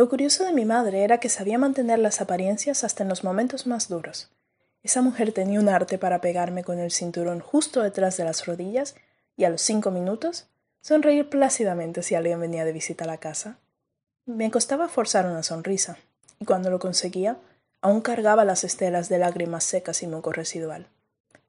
Lo curioso de mi madre era que sabía mantener las apariencias hasta en los momentos más duros. Esa mujer tenía un arte para pegarme con el cinturón justo detrás de las rodillas y a los cinco minutos sonreír plácidamente si alguien venía de visita a la casa. Me costaba forzar una sonrisa, y cuando lo conseguía, aún cargaba las estelas de lágrimas secas y moco residual.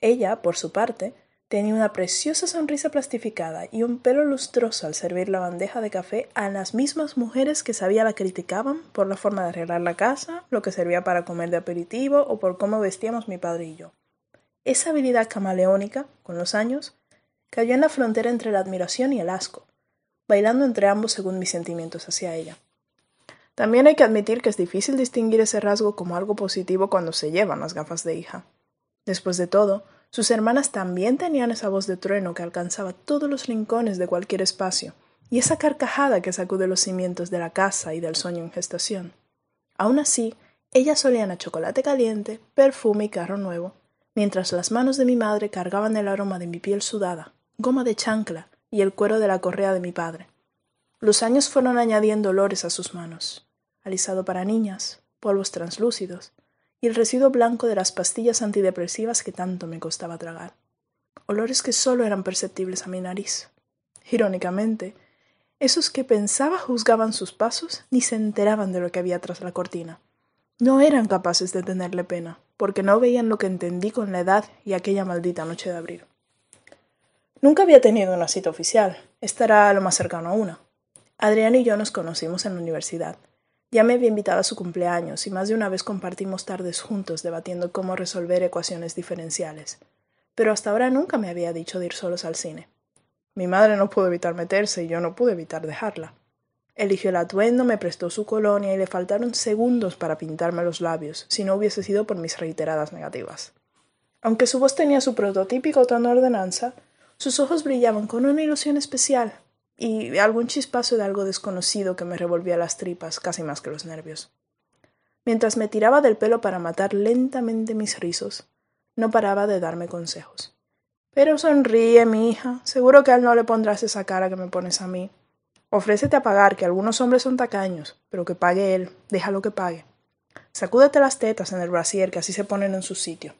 Ella, por su parte, tenía una preciosa sonrisa plastificada y un pelo lustroso al servir la bandeja de café a las mismas mujeres que sabía la criticaban por la forma de arreglar la casa, lo que servía para comer de aperitivo o por cómo vestíamos mi padre y yo. Esa habilidad camaleónica, con los años, cayó en la frontera entre la admiración y el asco, bailando entre ambos según mis sentimientos hacia ella. También hay que admitir que es difícil distinguir ese rasgo como algo positivo cuando se llevan las gafas de hija. Después de todo, sus hermanas también tenían esa voz de trueno que alcanzaba todos los rincones de cualquier espacio, y esa carcajada que sacude los cimientos de la casa y del sueño en gestación. Aún así, ellas olían a chocolate caliente, perfume y carro nuevo, mientras las manos de mi madre cargaban el aroma de mi piel sudada, goma de chancla y el cuero de la correa de mi padre. Los años fueron añadiendo olores a sus manos, alisado para niñas, polvos translúcidos, y el residuo blanco de las pastillas antidepresivas que tanto me costaba tragar. Olores que solo eran perceptibles a mi nariz. Irónicamente, esos que pensaba juzgaban sus pasos ni se enteraban de lo que había tras la cortina. No eran capaces de tenerle pena, porque no veían lo que entendí con la edad y aquella maldita noche de abril. Nunca había tenido una cita oficial. Esta era lo más cercano a una. Adrián y yo nos conocimos en la universidad. Ya me había invitado a su cumpleaños y más de una vez compartimos tardes juntos debatiendo cómo resolver ecuaciones diferenciales. Pero hasta ahora nunca me había dicho de ir solos al cine. Mi madre no pudo evitar meterse y yo no pude evitar dejarla. Eligió el atuendo, me prestó su colonia y le faltaron segundos para pintarme los labios, si no hubiese sido por mis reiteradas negativas. Aunque su voz tenía su prototípico tono de ordenanza, sus ojos brillaban con una ilusión especial, y algún chispazo de algo desconocido que me revolvía las tripas casi más que los nervios. Mientras me tiraba del pelo para matar lentamente mis rizos, no paraba de darme consejos. Pero sonríe, mi hija. Seguro que a él no le pondrás esa cara que me pones a mí. Ofrécete a pagar, que algunos hombres son tacaños, pero que pague él, déjalo que pague. Sacúdete las tetas en el brasier, que así se ponen en su sitio.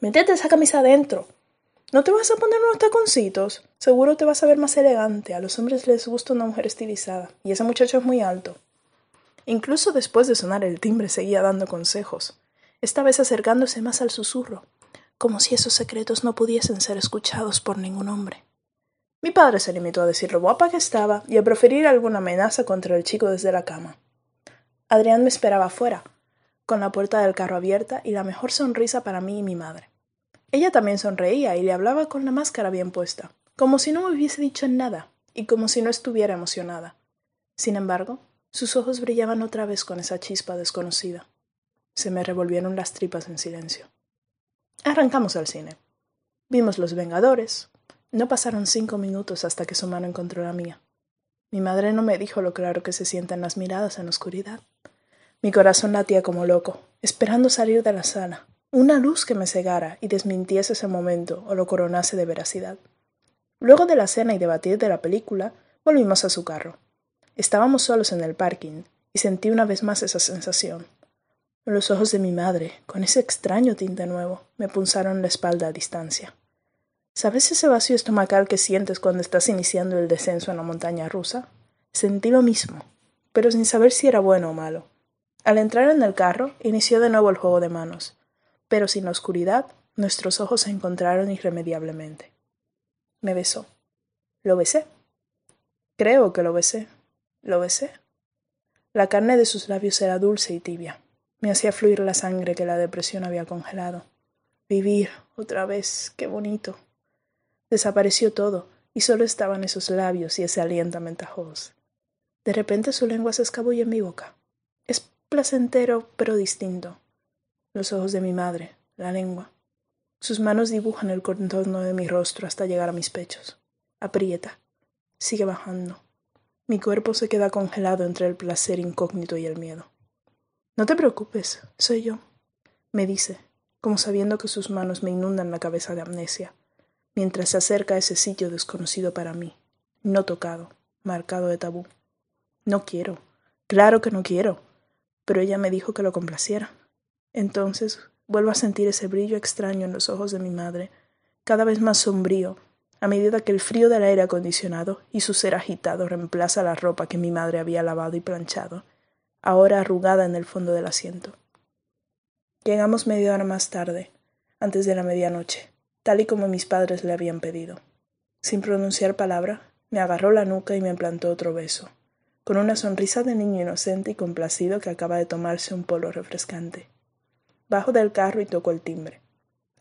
Métete esa camisa adentro. ¿No te vas a poner unos taconcitos? Seguro te vas a ver más elegante. A los hombres les gusta una mujer estilizada. Y ese muchacho es muy alto. Incluso después de sonar el timbre seguía dando consejos, esta vez acercándose más al susurro, como si esos secretos no pudiesen ser escuchados por ningún hombre. Mi padre se limitó a decir lo guapa que estaba y a proferir alguna amenaza contra el chico desde la cama. Adrián me esperaba afuera, con la puerta del carro abierta y la mejor sonrisa para mí y mi madre. Ella también sonreía y le hablaba con la máscara bien puesta, como si no me hubiese dicho nada y como si no estuviera emocionada. Sin embargo, sus ojos brillaban otra vez con esa chispa desconocida. Se me revolvieron las tripas en silencio. Arrancamos al cine. Vimos Los Vengadores. No pasaron cinco minutos hasta que su mano encontró la mía. Mi madre no me dijo lo claro que se sienten las miradas en la oscuridad. Mi corazón latía como loco, esperando salir de la sala, una luz que me cegara y desmintiese ese momento o lo coronase de veracidad. Luego de la cena y debatir de la película, volvimos a su carro. Estábamos solos en el parking y sentí una vez más esa sensación. Los ojos de mi madre, con ese extraño tinte nuevo, me punzaron la espalda a distancia. ¿Sabes ese vacío estomacal que sientes cuando estás iniciando el descenso en la montaña rusa? Sentí lo mismo, pero sin saber si era bueno o malo. Al entrar en el carro, inició de nuevo el juego de manos pero sin la oscuridad nuestros ojos se encontraron irremediablemente. Me besó. Lo besé. Creo que lo besé. Lo besé. La carne de sus labios era dulce y tibia. Me hacía fluir la sangre que la depresión había congelado. Vivir otra vez. Qué bonito. Desapareció todo, y solo estaban esos labios y ese aliento amentajoso. De repente su lengua se escabulle en mi boca. Es placentero, pero distinto los ojos de mi madre, la lengua. Sus manos dibujan el contorno de mi rostro hasta llegar a mis pechos. Aprieta. Sigue bajando. Mi cuerpo se queda congelado entre el placer incógnito y el miedo. No te preocupes, soy yo, me dice, como sabiendo que sus manos me inundan la cabeza de amnesia, mientras se acerca a ese sitio desconocido para mí, no tocado, marcado de tabú. No quiero, Claro que no quiero. Pero ella me dijo que lo complaciera. Entonces vuelvo a sentir ese brillo extraño en los ojos de mi madre, cada vez más sombrío, a medida que el frío del aire acondicionado y su ser agitado reemplaza la ropa que mi madre había lavado y planchado, ahora arrugada en el fondo del asiento. Llegamos media hora más tarde, antes de la medianoche, tal y como mis padres le habían pedido. Sin pronunciar palabra, me agarró la nuca y me implantó otro beso, con una sonrisa de niño inocente y complacido que acaba de tomarse un polo refrescante. Bajo del carro y tocó el timbre.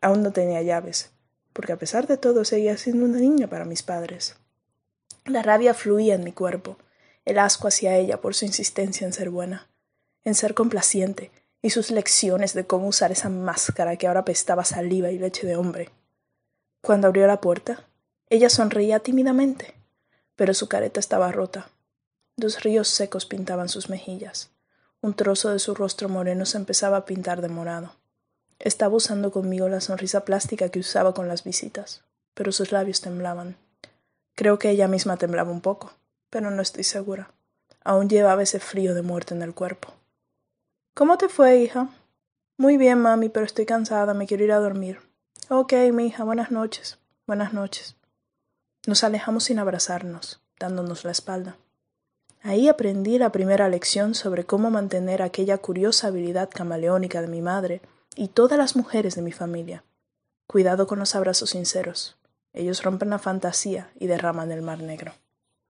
Aún no tenía llaves, porque a pesar de todo seguía siendo una niña para mis padres. La rabia fluía en mi cuerpo, el asco hacia ella por su insistencia en ser buena, en ser complaciente, y sus lecciones de cómo usar esa máscara que ahora pestaba saliva y leche de hombre. Cuando abrió la puerta, ella sonreía tímidamente, pero su careta estaba rota. Dos ríos secos pintaban sus mejillas. Un trozo de su rostro moreno se empezaba a pintar de morado. Estaba usando conmigo la sonrisa plástica que usaba con las visitas, pero sus labios temblaban. Creo que ella misma temblaba un poco, pero no estoy segura. Aún llevaba ese frío de muerte en el cuerpo. ¿Cómo te fue, hija? Muy bien, mami, pero estoy cansada, me quiero ir a dormir. Ok, mi hija, buenas noches. Buenas noches. Nos alejamos sin abrazarnos, dándonos la espalda. Ahí aprendí la primera lección sobre cómo mantener aquella curiosa habilidad camaleónica de mi madre y todas las mujeres de mi familia. Cuidado con los abrazos sinceros. Ellos rompen la fantasía y derraman el mar negro.